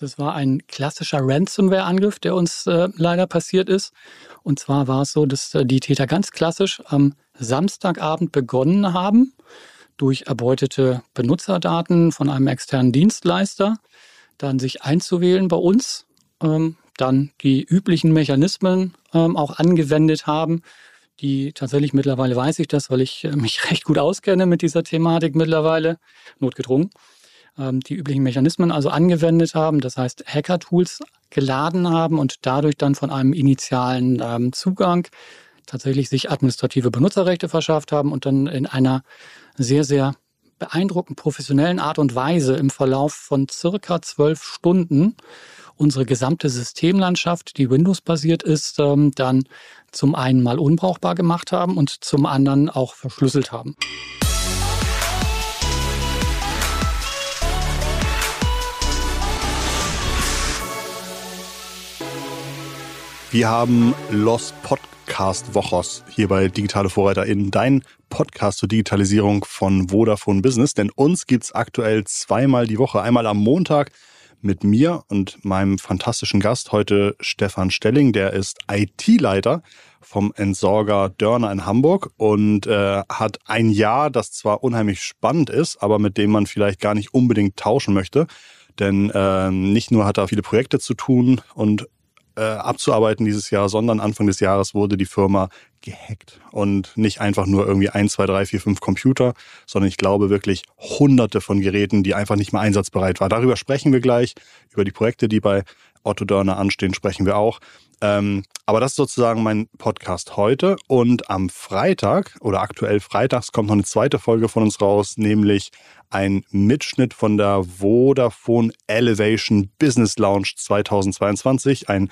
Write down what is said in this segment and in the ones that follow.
Also es war ein klassischer Ransomware-Angriff, der uns äh, leider passiert ist. Und zwar war es so, dass äh, die Täter ganz klassisch am Samstagabend begonnen haben, durch erbeutete Benutzerdaten von einem externen Dienstleister, dann sich einzuwählen bei uns, ähm, dann die üblichen Mechanismen ähm, auch angewendet haben, die tatsächlich mittlerweile weiß ich das, weil ich äh, mich recht gut auskenne mit dieser Thematik mittlerweile, notgedrungen, die üblichen Mechanismen also angewendet haben, das heißt Hacker-Tools geladen haben und dadurch dann von einem initialen ähm, Zugang tatsächlich sich administrative Benutzerrechte verschafft haben und dann in einer sehr, sehr beeindruckend professionellen Art und Weise im Verlauf von circa zwölf Stunden unsere gesamte Systemlandschaft, die Windows-basiert ist, ähm, dann zum einen mal unbrauchbar gemacht haben und zum anderen auch verschlüsselt haben. Wir haben Los Podcast Wochos hier bei Digitale Vorreiter in dein Podcast zur Digitalisierung von Vodafone Business. Denn uns gibt's aktuell zweimal die Woche. Einmal am Montag mit mir und meinem fantastischen Gast heute Stefan Stelling. Der ist IT-Leiter vom Entsorger Dörner in Hamburg und äh, hat ein Jahr, das zwar unheimlich spannend ist, aber mit dem man vielleicht gar nicht unbedingt tauschen möchte. Denn äh, nicht nur hat er viele Projekte zu tun und äh, abzuarbeiten dieses Jahr, sondern Anfang des Jahres wurde die Firma gehackt. Und nicht einfach nur irgendwie ein, zwei, drei, vier, fünf Computer, sondern ich glaube wirklich hunderte von Geräten, die einfach nicht mehr einsatzbereit waren. Darüber sprechen wir gleich. Über die Projekte, die bei Otto Dörner anstehen, sprechen wir auch. Ähm, aber das ist sozusagen mein Podcast heute. Und am Freitag oder aktuell freitags kommt noch eine zweite Folge von uns raus, nämlich ein Mitschnitt von der Vodafone Elevation Business Launch 2022. Ein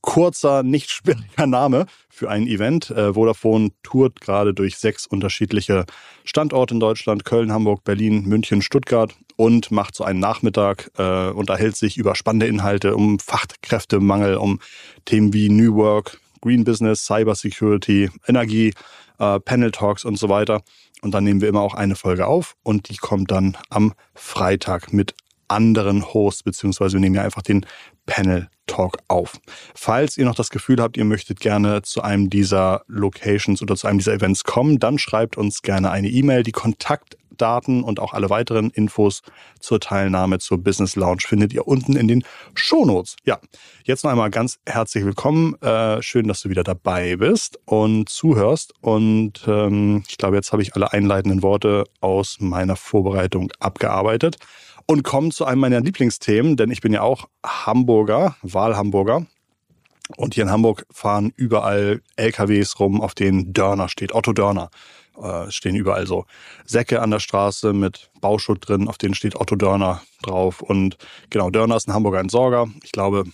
kurzer, nicht schwieriger Name für ein Event. Äh, Vodafone tourt gerade durch sechs unterschiedliche Standorte in Deutschland, Köln, Hamburg, Berlin, München, Stuttgart und macht so einen Nachmittag, äh, unterhält sich über spannende Inhalte um Fachkräftemangel, um Themen wie New Work, Green Business, Cyber Security, Energie, äh, Panel Talks und so weiter. Und dann nehmen wir immer auch eine Folge auf und die kommt dann am Freitag mit anderen Hosts, beziehungsweise wir nehmen ja einfach den Panel Talk auf. Falls ihr noch das Gefühl habt, ihr möchtet gerne zu einem dieser Locations oder zu einem dieser Events kommen, dann schreibt uns gerne eine E-Mail. Die Kontaktdaten und auch alle weiteren Infos zur Teilnahme zur Business Lounge findet ihr unten in den Shownotes. Ja, jetzt noch einmal ganz herzlich willkommen. Äh, schön, dass du wieder dabei bist und zuhörst. Und ähm, ich glaube, jetzt habe ich alle einleitenden Worte aus meiner Vorbereitung abgearbeitet und kommen zu einem meiner Lieblingsthemen, denn ich bin ja auch Hamburger, Wahlhamburger. Und hier in Hamburg fahren überall LKWs rum, auf denen Dörner steht, Otto Dörner. Äh, stehen überall so Säcke an der Straße mit Bauschutt drin, auf denen steht Otto Dörner drauf. Und genau, Dörner ist ein Hamburger Entsorger. Ich glaube,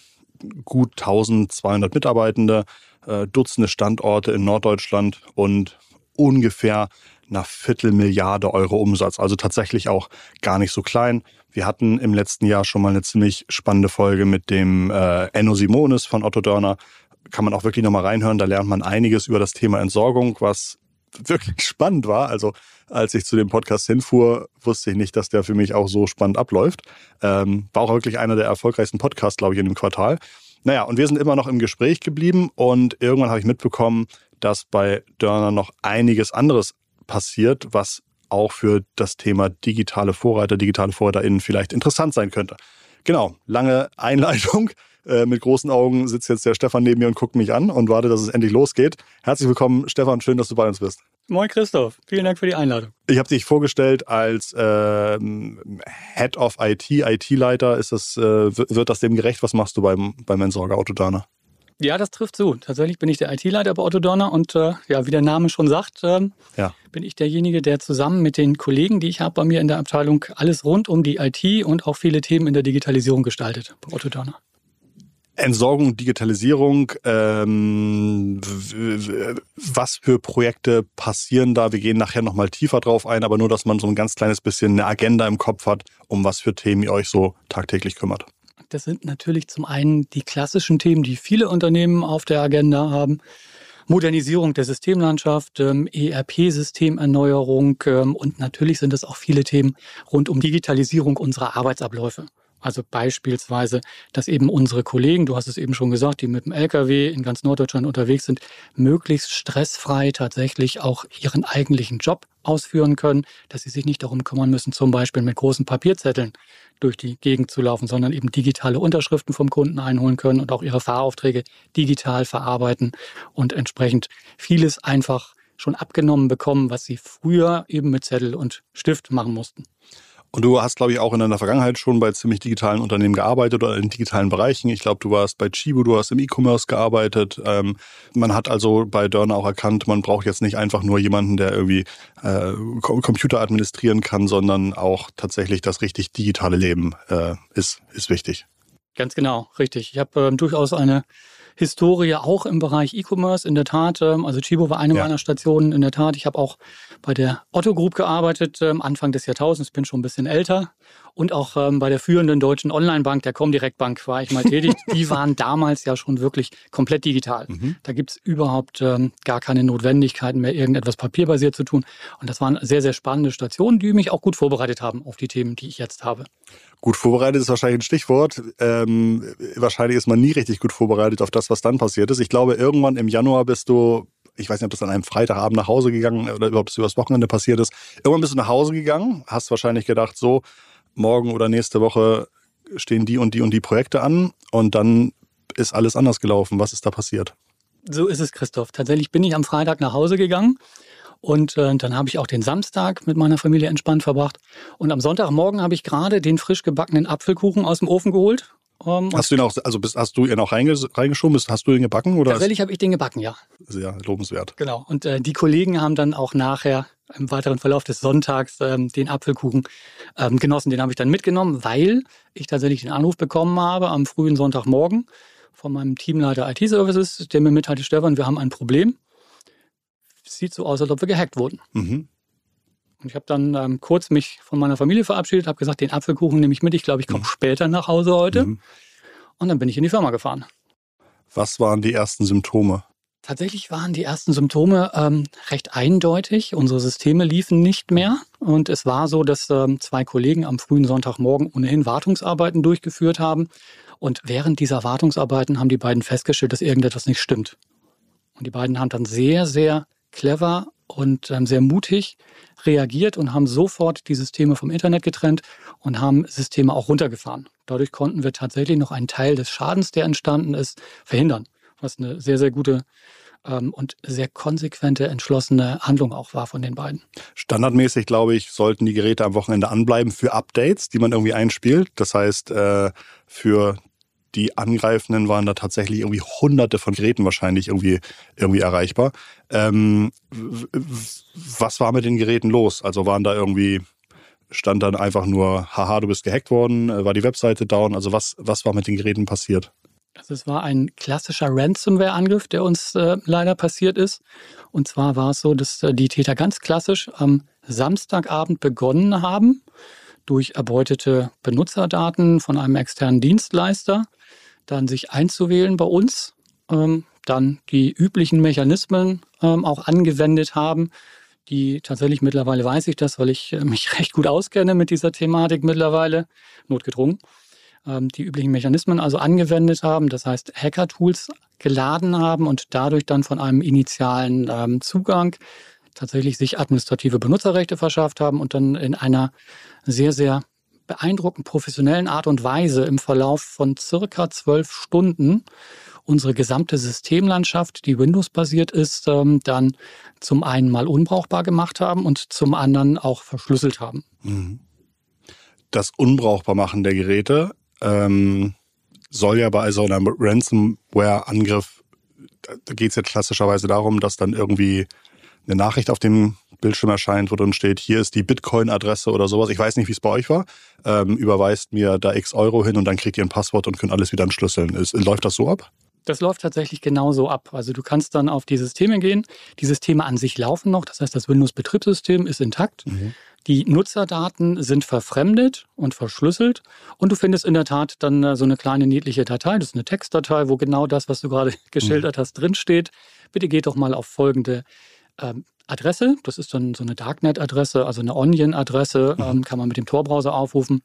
gut 1200 Mitarbeitende, äh, Dutzende Standorte in Norddeutschland und ungefähr einer Viertelmilliarde Euro Umsatz. Also tatsächlich auch gar nicht so klein. Wir hatten im letzten Jahr schon mal eine ziemlich spannende Folge mit dem äh, Enno Simonis von Otto Dörner. Kann man auch wirklich nochmal reinhören. Da lernt man einiges über das Thema Entsorgung, was wirklich spannend war. Also als ich zu dem Podcast hinfuhr, wusste ich nicht, dass der für mich auch so spannend abläuft. Ähm, war auch wirklich einer der erfolgreichsten Podcasts, glaube ich, in dem Quartal. Naja, und wir sind immer noch im Gespräch geblieben und irgendwann habe ich mitbekommen, dass bei Dörner noch einiges anderes passiert, was auch für das Thema digitale Vorreiter, digitale VorreiterInnen vielleicht interessant sein könnte. Genau, lange Einleitung. Äh, mit großen Augen sitzt jetzt der Stefan neben mir und guckt mich an und wartet, dass es endlich losgeht. Herzlich willkommen, Stefan. Schön, dass du bei uns bist. Moin Christoph, vielen Dank für die Einladung. Ich habe dich vorgestellt als äh, Head of IT, IT-Leiter. Ist das, äh, wird das dem gerecht? Was machst du beim, beim Entsorger Autodana? Ja, das trifft zu. Tatsächlich bin ich der IT-Leiter bei Otto Dorner und äh, ja, wie der Name schon sagt, äh, ja. bin ich derjenige, der zusammen mit den Kollegen, die ich habe bei mir in der Abteilung, alles rund um die IT und auch viele Themen in der Digitalisierung gestaltet bei Otto Dorner. Entsorgung, Digitalisierung, ähm, was für Projekte passieren da? Wir gehen nachher nochmal tiefer drauf ein, aber nur, dass man so ein ganz kleines bisschen eine Agenda im Kopf hat, um was für Themen ihr euch so tagtäglich kümmert. Das sind natürlich zum einen die klassischen Themen, die viele Unternehmen auf der Agenda haben. Modernisierung der Systemlandschaft, ähm, ERP-Systemerneuerung ähm, und natürlich sind es auch viele Themen rund um Digitalisierung unserer Arbeitsabläufe. Also beispielsweise, dass eben unsere Kollegen, du hast es eben schon gesagt, die mit dem Lkw in ganz Norddeutschland unterwegs sind, möglichst stressfrei tatsächlich auch ihren eigentlichen Job ausführen können, dass sie sich nicht darum kümmern müssen, zum Beispiel mit großen Papierzetteln durch die Gegend zu laufen, sondern eben digitale Unterschriften vom Kunden einholen können und auch ihre Fahraufträge digital verarbeiten und entsprechend vieles einfach schon abgenommen bekommen, was sie früher eben mit Zettel und Stift machen mussten. Und du hast, glaube ich, auch in deiner Vergangenheit schon bei ziemlich digitalen Unternehmen gearbeitet oder in digitalen Bereichen. Ich glaube, du warst bei Chibo, du hast im E-Commerce gearbeitet. Ähm, man hat also bei Dörner auch erkannt, man braucht jetzt nicht einfach nur jemanden, der irgendwie äh, Computer administrieren kann, sondern auch tatsächlich das richtig digitale Leben äh, ist, ist wichtig. Ganz genau, richtig. Ich habe ähm, durchaus eine Historie auch im Bereich E-Commerce. In der Tat, ähm, also Chibo war eine ja. meiner Stationen. In der Tat, ich habe auch bei der Otto Group gearbeitet, ähm, Anfang des Jahrtausends, bin schon ein bisschen älter. Und auch ähm, bei der führenden deutschen Online-Bank, der Comdirect Bank, war ich mal tätig. Die waren damals ja schon wirklich komplett digital. Mhm. Da gibt's überhaupt ähm, gar keine Notwendigkeiten mehr, irgendetwas papierbasiert zu tun. Und das waren sehr, sehr spannende Stationen, die mich auch gut vorbereitet haben auf die Themen, die ich jetzt habe. Gut vorbereitet ist wahrscheinlich ein Stichwort. Ähm, wahrscheinlich ist man nie richtig gut vorbereitet auf das, was dann passiert ist. Ich glaube, irgendwann im Januar bist du, ich weiß nicht, ob das an einem Freitagabend nach Hause gegangen oder überhaupt das übers Wochenende passiert ist. Irgendwann bist du nach Hause gegangen, hast wahrscheinlich gedacht, so, morgen oder nächste Woche stehen die und die und die Projekte an und dann ist alles anders gelaufen. Was ist da passiert? So ist es, Christoph. Tatsächlich bin ich am Freitag nach Hause gegangen und äh, dann habe ich auch den Samstag mit meiner Familie entspannt verbracht. Und am Sonntagmorgen habe ich gerade den frisch gebackenen Apfelkuchen aus dem Ofen geholt. Ähm, hast du ihn auch, also bist, hast du ihn auch reingeschoben? Hast du ihn gebacken? Oder tatsächlich habe ich den gebacken, ja. Sehr lobenswert. Genau. Und äh, die Kollegen haben dann auch nachher im weiteren Verlauf des Sonntags ähm, den Apfelkuchen ähm, genossen. Den habe ich dann mitgenommen, weil ich tatsächlich den Anruf bekommen habe am frühen Sonntagmorgen von meinem Teamleiter IT-Services, der mir mitteilte, Stefan, wir haben ein Problem sieht so aus, als ob wir gehackt wurden. Mhm. Und ich habe dann ähm, kurz mich von meiner Familie verabschiedet, habe gesagt, den Apfelkuchen nehme ich mit. Ich glaube, ich komme mhm. später nach Hause heute. Mhm. Und dann bin ich in die Firma gefahren. Was waren die ersten Symptome? Tatsächlich waren die ersten Symptome ähm, recht eindeutig. Unsere Systeme liefen nicht mehr. Und es war so, dass ähm, zwei Kollegen am frühen Sonntagmorgen ohnehin Wartungsarbeiten durchgeführt haben. Und während dieser Wartungsarbeiten haben die beiden festgestellt, dass irgendetwas nicht stimmt. Und die beiden haben dann sehr, sehr clever und ähm, sehr mutig reagiert und haben sofort die Systeme vom Internet getrennt und haben Systeme auch runtergefahren. Dadurch konnten wir tatsächlich noch einen Teil des Schadens, der entstanden ist, verhindern, was eine sehr, sehr gute ähm, und sehr konsequente, entschlossene Handlung auch war von den beiden. Standardmäßig, glaube ich, sollten die Geräte am Wochenende anbleiben für Updates, die man irgendwie einspielt. Das heißt, äh, für die Angreifenden waren da tatsächlich irgendwie hunderte von Geräten wahrscheinlich irgendwie, irgendwie erreichbar. Ähm, was war mit den Geräten los? Also waren da irgendwie, stand dann einfach nur, haha, du bist gehackt worden, äh, war die Webseite down? Also was, was war mit den Geräten passiert? Also es war ein klassischer Ransomware-Angriff, der uns äh, leider passiert ist. Und zwar war es so, dass äh, die Täter ganz klassisch am Samstagabend begonnen haben, durch erbeutete Benutzerdaten von einem externen Dienstleister dann sich einzuwählen bei uns, ähm, dann die üblichen Mechanismen ähm, auch angewendet haben, die tatsächlich mittlerweile weiß ich das, weil ich äh, mich recht gut auskenne mit dieser Thematik mittlerweile, notgedrungen, die üblichen Mechanismen also angewendet haben, das heißt Hacker-Tools geladen haben und dadurch dann von einem initialen ähm, Zugang tatsächlich sich administrative Benutzerrechte verschafft haben und dann in einer sehr, sehr beeindruckend professionellen Art und Weise im Verlauf von circa zwölf Stunden unsere gesamte Systemlandschaft, die Windows-basiert ist, ähm, dann zum einen mal unbrauchbar gemacht haben und zum anderen auch verschlüsselt haben. Mhm. Das Unbrauchbarmachen der Geräte ähm, soll ja bei so einem Ransomware-Angriff, da geht es ja klassischerweise darum, dass dann irgendwie eine Nachricht auf dem Bildschirm erscheint, wo dann steht, hier ist die Bitcoin-Adresse oder sowas. Ich weiß nicht, wie es bei euch war. Ähm, überweist mir da x Euro hin und dann kriegt ihr ein Passwort und könnt alles wieder entschlüsseln. Ist, läuft das so ab? Das läuft tatsächlich genauso ab. Also du kannst dann auf die Systeme gehen. Die Systeme an sich laufen noch. Das heißt, das Windows-Betriebssystem ist intakt. Mhm. Die Nutzerdaten sind verfremdet und verschlüsselt. Und du findest in der Tat dann äh, so eine kleine niedliche Datei. Das ist eine Textdatei, wo genau das, was du gerade geschildert mhm. hast, drinsteht. Bitte geht doch mal auf folgende ähm, Adresse. Das ist dann so eine Darknet-Adresse, also eine Onion-Adresse, mhm. ähm, kann man mit dem Tor-Browser aufrufen.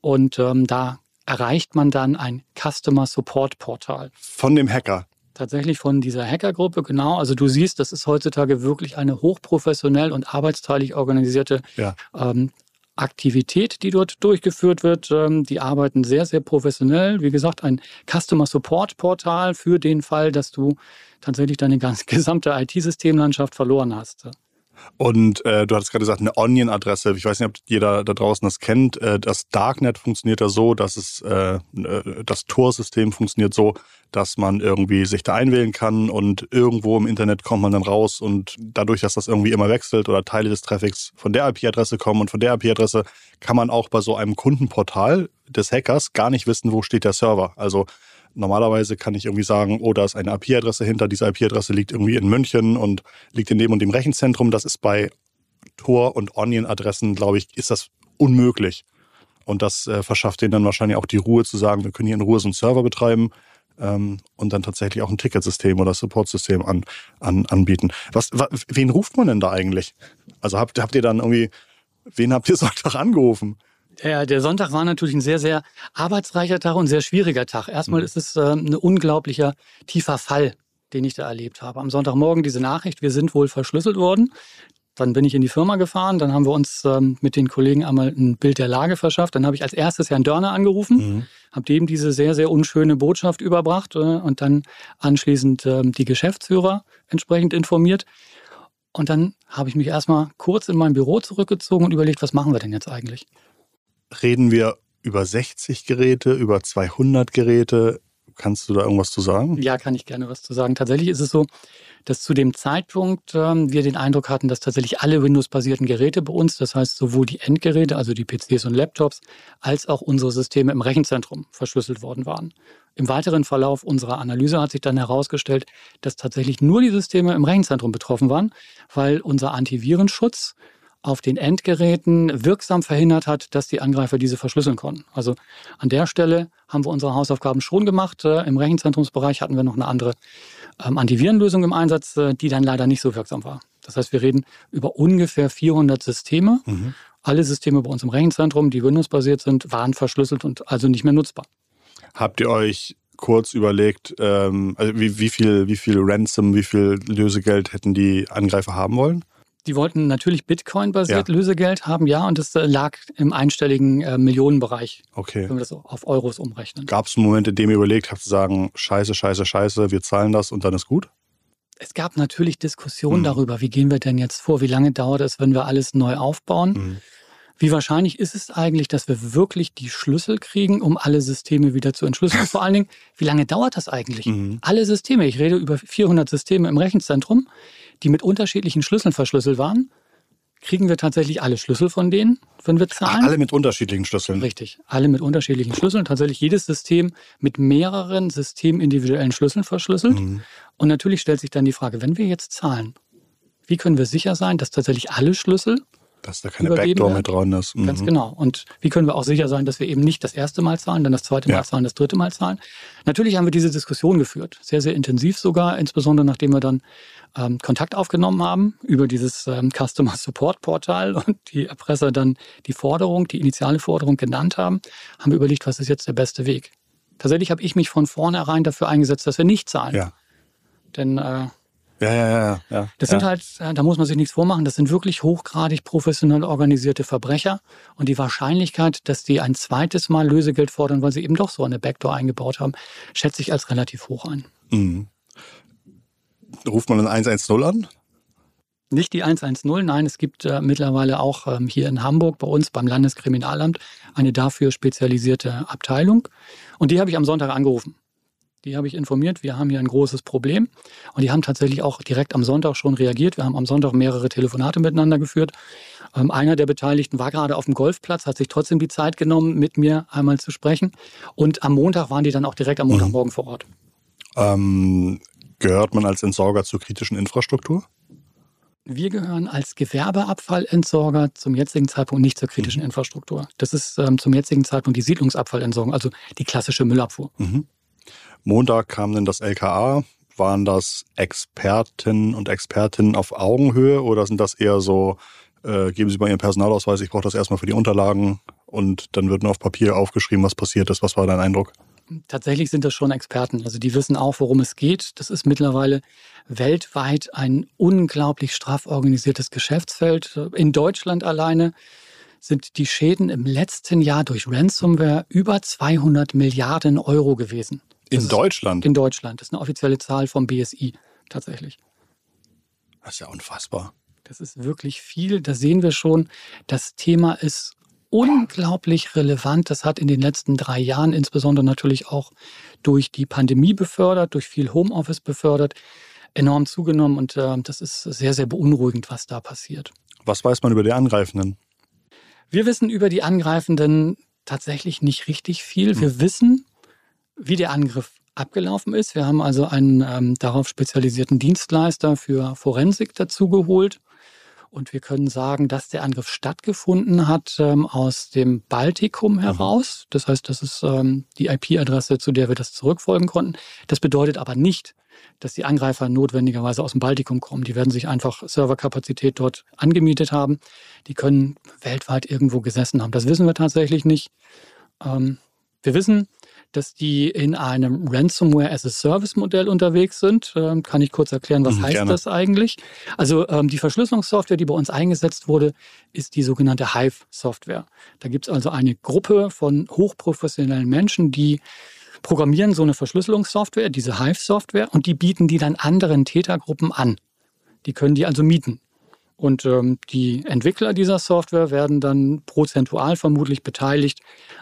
Und ähm, da erreicht man dann ein Customer Support Portal. Von dem Hacker. Tatsächlich von dieser Hackergruppe, genau. Also du siehst, das ist heutzutage wirklich eine hochprofessionell und arbeitsteilig organisierte ja. ähm, Aktivität, die dort durchgeführt wird. Ähm, die arbeiten sehr, sehr professionell. Wie gesagt, ein Customer Support Portal für den Fall, dass du tatsächlich deine ganze gesamte IT-Systemlandschaft verloren hast. Und äh, du hattest gerade gesagt, eine Onion-Adresse. Ich weiß nicht, ob jeder da draußen das kennt. Äh, das Darknet funktioniert ja so, dass es äh, äh, das Tor-System funktioniert so, dass man irgendwie sich da einwählen kann und irgendwo im Internet kommt man dann raus und dadurch, dass das irgendwie immer wechselt oder Teile des Traffics von der IP-Adresse kommen und von der IP-Adresse kann man auch bei so einem Kundenportal des Hackers gar nicht wissen, wo steht der Server. Also Normalerweise kann ich irgendwie sagen, oh, da ist eine IP-Adresse hinter, diese IP-Adresse liegt irgendwie in München und liegt in dem und dem Rechenzentrum. Das ist bei Tor- und Onion-Adressen, glaube ich, ist das unmöglich. Und das äh, verschafft denen dann wahrscheinlich auch die Ruhe zu sagen, wir können hier in Ruhe so einen Server betreiben ähm, und dann tatsächlich auch ein Ticketsystem oder Supportsystem an, an, anbieten. Was, wa, wen ruft man denn da eigentlich? Also habt, habt ihr dann irgendwie, wen habt ihr Sonntag angerufen? Ja, der Sonntag war natürlich ein sehr, sehr arbeitsreicher Tag und sehr schwieriger Tag. Erstmal mhm. ist es äh, ein unglaublicher tiefer Fall, den ich da erlebt habe. Am Sonntagmorgen diese Nachricht, wir sind wohl verschlüsselt worden. Dann bin ich in die Firma gefahren, dann haben wir uns ähm, mit den Kollegen einmal ein Bild der Lage verschafft. Dann habe ich als erstes Herrn Dörner angerufen, mhm. habe dem diese sehr, sehr unschöne Botschaft überbracht äh, und dann anschließend äh, die Geschäftsführer entsprechend informiert. Und dann habe ich mich erstmal kurz in mein Büro zurückgezogen und überlegt, was machen wir denn jetzt eigentlich? Reden wir über 60 Geräte, über 200 Geräte? Kannst du da irgendwas zu sagen? Ja, kann ich gerne was zu sagen. Tatsächlich ist es so, dass zu dem Zeitpunkt ähm, wir den Eindruck hatten, dass tatsächlich alle Windows-basierten Geräte bei uns, das heißt sowohl die Endgeräte, also die PCs und Laptops, als auch unsere Systeme im Rechenzentrum verschlüsselt worden waren. Im weiteren Verlauf unserer Analyse hat sich dann herausgestellt, dass tatsächlich nur die Systeme im Rechenzentrum betroffen waren, weil unser Antivirenschutz auf den Endgeräten wirksam verhindert hat, dass die Angreifer diese verschlüsseln konnten. Also an der Stelle haben wir unsere Hausaufgaben schon gemacht. Äh, Im Rechenzentrumsbereich hatten wir noch eine andere ähm, Antivirenlösung im Einsatz, äh, die dann leider nicht so wirksam war. Das heißt, wir reden über ungefähr 400 Systeme. Mhm. Alle Systeme bei uns im Rechenzentrum, die Windows-basiert sind, waren verschlüsselt und also nicht mehr nutzbar. Habt ihr euch kurz überlegt, ähm, also wie, wie, viel, wie viel Ransom, wie viel Lösegeld hätten die Angreifer haben wollen? Die wollten natürlich Bitcoin-basiert ja. Lösegeld haben, ja, und das äh, lag im einstelligen äh, Millionenbereich. Okay. Wenn wir das auf Euros umrechnen. Gab es einen Moment, in dem ihr überlegt habt zu sagen, scheiße, scheiße, scheiße, wir zahlen das und dann ist gut? Es gab natürlich Diskussionen mhm. darüber, wie gehen wir denn jetzt vor, wie lange dauert es, wenn wir alles neu aufbauen. Mhm. Wie wahrscheinlich ist es eigentlich, dass wir wirklich die Schlüssel kriegen, um alle Systeme wieder zu entschlüsseln? Vor allen Dingen, wie lange dauert das eigentlich? Mhm. Alle Systeme, ich rede über 400 Systeme im Rechenzentrum, die mit unterschiedlichen Schlüsseln verschlüsselt waren. Kriegen wir tatsächlich alle Schlüssel von denen, wenn wir zahlen? Ach, alle mit unterschiedlichen Schlüsseln. Richtig, alle mit unterschiedlichen Schlüsseln. Tatsächlich jedes System mit mehreren systemindividuellen Schlüsseln verschlüsselt. Mhm. Und natürlich stellt sich dann die Frage, wenn wir jetzt zahlen, wie können wir sicher sein, dass tatsächlich alle Schlüssel dass da keine Backdoor mit dran ist. Mhm. Ganz genau. Und wie können wir auch sicher sein, dass wir eben nicht das erste Mal zahlen, dann das zweite Mal ja. zahlen, das dritte Mal zahlen? Natürlich haben wir diese Diskussion geführt, sehr, sehr intensiv sogar, insbesondere nachdem wir dann ähm, Kontakt aufgenommen haben über dieses ähm, Customer Support Portal und die Erpresser dann die Forderung, die initiale Forderung genannt haben, haben wir überlegt, was ist jetzt der beste Weg? Tatsächlich habe ich mich von vornherein dafür eingesetzt, dass wir nicht zahlen. Ja. Denn äh, ja, ja, ja, ja. Das ja. sind halt, äh, da muss man sich nichts vormachen, das sind wirklich hochgradig professionell organisierte Verbrecher. Und die Wahrscheinlichkeit, dass die ein zweites Mal Lösegeld fordern, weil sie eben doch so eine Backdoor eingebaut haben, schätze ich als relativ hoch ein. Mhm. Ruft man dann 110 an? Nicht die 110, nein, es gibt äh, mittlerweile auch ähm, hier in Hamburg bei uns beim Landeskriminalamt eine dafür spezialisierte Abteilung. Und die habe ich am Sonntag angerufen. Die habe ich informiert, wir haben hier ein großes Problem. Und die haben tatsächlich auch direkt am Sonntag schon reagiert. Wir haben am Sonntag mehrere Telefonate miteinander geführt. Ähm, einer der Beteiligten war gerade auf dem Golfplatz, hat sich trotzdem die Zeit genommen, mit mir einmal zu sprechen. Und am Montag waren die dann auch direkt am Montagmorgen mhm. vor Ort. Ähm, gehört man als Entsorger zur kritischen Infrastruktur? Wir gehören als Gewerbeabfallentsorger zum jetzigen Zeitpunkt nicht zur kritischen mhm. Infrastruktur. Das ist ähm, zum jetzigen Zeitpunkt die Siedlungsabfallentsorgung, also die klassische Müllabfuhr. Mhm. Montag kam dann das LKA. Waren das Experten und Expertinnen auf Augenhöhe oder sind das eher so, äh, geben Sie mal Ihren Personalausweis, ich brauche das erstmal für die Unterlagen? und dann wird nur auf Papier aufgeschrieben, was passiert ist. Was war dein Eindruck? Tatsächlich sind das schon Experten. Also die wissen auch, worum es geht. Das ist mittlerweile weltweit ein unglaublich straff organisiertes Geschäftsfeld. In Deutschland alleine sind die Schäden im letzten Jahr durch Ransomware über 200 Milliarden Euro gewesen. Das in Deutschland? In Deutschland. Das ist eine offizielle Zahl vom BSI tatsächlich. Das ist ja unfassbar. Das ist wirklich viel. Da sehen wir schon, das Thema ist unglaublich relevant. Das hat in den letzten drei Jahren insbesondere natürlich auch durch die Pandemie befördert, durch viel Homeoffice befördert, enorm zugenommen. Und äh, das ist sehr, sehr beunruhigend, was da passiert. Was weiß man über die Angreifenden? Wir wissen über die Angreifenden tatsächlich nicht richtig viel. Wir hm. wissen, wie der Angriff abgelaufen ist. Wir haben also einen ähm, darauf spezialisierten Dienstleister für Forensik dazugeholt. Und wir können sagen, dass der Angriff stattgefunden hat ähm, aus dem Baltikum mhm. heraus. Das heißt, das ist ähm, die IP-Adresse, zu der wir das zurückfolgen konnten. Das bedeutet aber nicht, dass die Angreifer notwendigerweise aus dem Baltikum kommen. Die werden sich einfach Serverkapazität dort angemietet haben. Die können weltweit irgendwo gesessen haben. Das wissen wir tatsächlich nicht. Ähm, wir wissen, dass die in einem Ransomware as a Service Modell unterwegs sind. Ähm, kann ich kurz erklären, was mhm, heißt gerne. das eigentlich? Also ähm, die Verschlüsselungssoftware, die bei uns eingesetzt wurde, ist die sogenannte Hive-Software. Da gibt es also eine Gruppe von hochprofessionellen Menschen, die programmieren so eine Verschlüsselungssoftware, diese Hive-Software, und die bieten die dann anderen Tätergruppen an. Die können die also mieten. Und ähm, die Entwickler dieser Software werden dann prozentual vermutlich beteiligt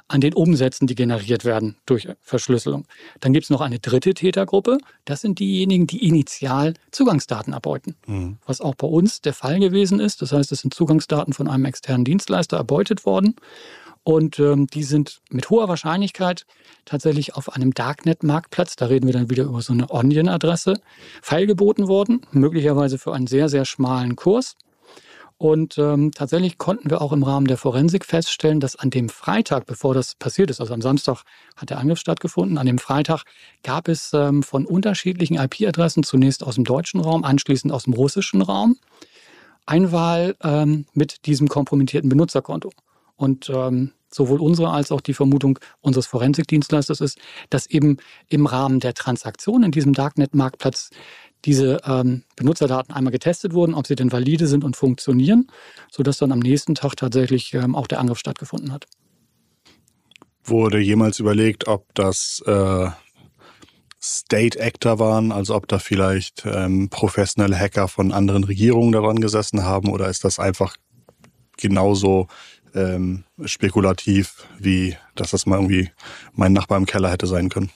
an den Umsätzen, die generiert werden durch Verschlüsselung. Dann gibt es noch eine dritte Tätergruppe. Das sind diejenigen, die initial Zugangsdaten erbeuten. Mhm. Was auch bei uns der Fall gewesen ist. Das heißt, es sind Zugangsdaten von einem externen Dienstleister erbeutet worden. Und ähm, die sind mit hoher Wahrscheinlichkeit tatsächlich auf einem Darknet-Marktplatz, da reden wir dann wieder über so eine Onion-Adresse, feilgeboten worden, möglicherweise für einen sehr, sehr schmalen Kurs. Und ähm, tatsächlich konnten wir auch im Rahmen der Forensik feststellen, dass an dem Freitag, bevor das passiert ist, also am Samstag hat der Angriff stattgefunden, an dem Freitag gab es ähm, von unterschiedlichen IP-Adressen, zunächst aus dem deutschen Raum, anschließend aus dem russischen Raum, Einwahl ähm, mit diesem kompromittierten Benutzerkonto. Und ähm, sowohl unsere als auch die Vermutung unseres Forensikdienstleisters ist, dass eben im Rahmen der Transaktion in diesem Darknet-Marktplatz diese ähm, Benutzerdaten einmal getestet wurden, ob sie denn valide sind und funktionieren, sodass dann am nächsten Tag tatsächlich ähm, auch der Angriff stattgefunden hat. Wurde jemals überlegt, ob das äh, State Actor waren, also ob da vielleicht ähm, professionelle Hacker von anderen Regierungen daran gesessen haben oder ist das einfach genauso ähm, spekulativ, wie dass das mal irgendwie mein Nachbar im Keller hätte sein können?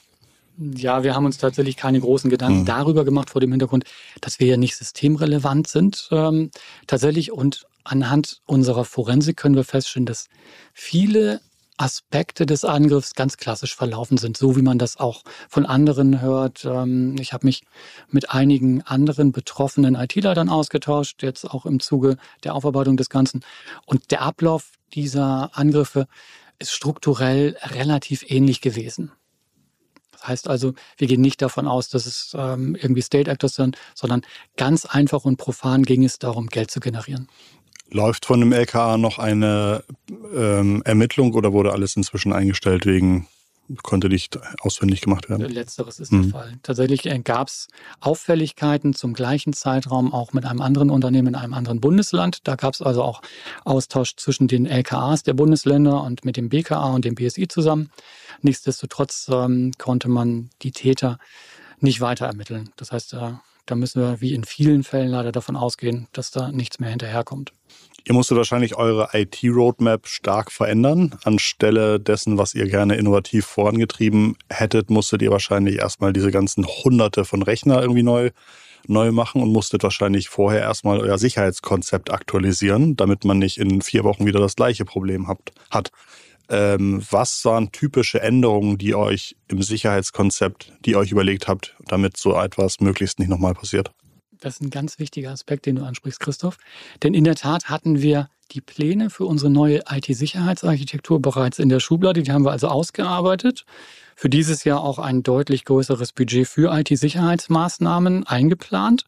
Ja, wir haben uns tatsächlich keine großen Gedanken mhm. darüber gemacht vor dem Hintergrund, dass wir ja nicht systemrelevant sind. Ähm, tatsächlich und anhand unserer Forensik können wir feststellen, dass viele Aspekte des Angriffs ganz klassisch verlaufen sind, so wie man das auch von anderen hört. Ähm, ich habe mich mit einigen anderen betroffenen IT-Leitern ausgetauscht, jetzt auch im Zuge der Aufarbeitung des Ganzen. Und der Ablauf dieser Angriffe ist strukturell relativ ähnlich gewesen. Das heißt also, wir gehen nicht davon aus, dass es ähm, irgendwie State Actors sind, sondern ganz einfach und profan ging es darum, Geld zu generieren. Läuft von dem LKA noch eine ähm, Ermittlung oder wurde alles inzwischen eingestellt wegen konnte nicht auswendig gemacht werden. Letzteres ist mhm. der Fall. Tatsächlich äh, gab es Auffälligkeiten zum gleichen Zeitraum auch mit einem anderen Unternehmen in einem anderen Bundesland. Da gab es also auch Austausch zwischen den LKAs der Bundesländer und mit dem BKA und dem BSI zusammen. Nichtsdestotrotz ähm, konnte man die Täter nicht weiter ermitteln. Das heißt, da, da müssen wir wie in vielen Fällen leider davon ausgehen, dass da nichts mehr hinterherkommt. Ihr musstet wahrscheinlich eure IT-Roadmap stark verändern. Anstelle dessen, was ihr gerne innovativ vorangetrieben hättet, musstet ihr wahrscheinlich erstmal diese ganzen Hunderte von Rechner irgendwie neu, neu machen und musstet wahrscheinlich vorher erstmal euer Sicherheitskonzept aktualisieren, damit man nicht in vier Wochen wieder das gleiche Problem habt, hat. Ähm, was waren typische Änderungen, die euch im Sicherheitskonzept, die ihr euch überlegt habt, damit so etwas möglichst nicht nochmal passiert? Das ist ein ganz wichtiger Aspekt, den du ansprichst, Christoph. Denn in der Tat hatten wir die Pläne für unsere neue IT-Sicherheitsarchitektur bereits in der Schublade. Die haben wir also ausgearbeitet. Für dieses Jahr auch ein deutlich größeres Budget für IT-Sicherheitsmaßnahmen eingeplant.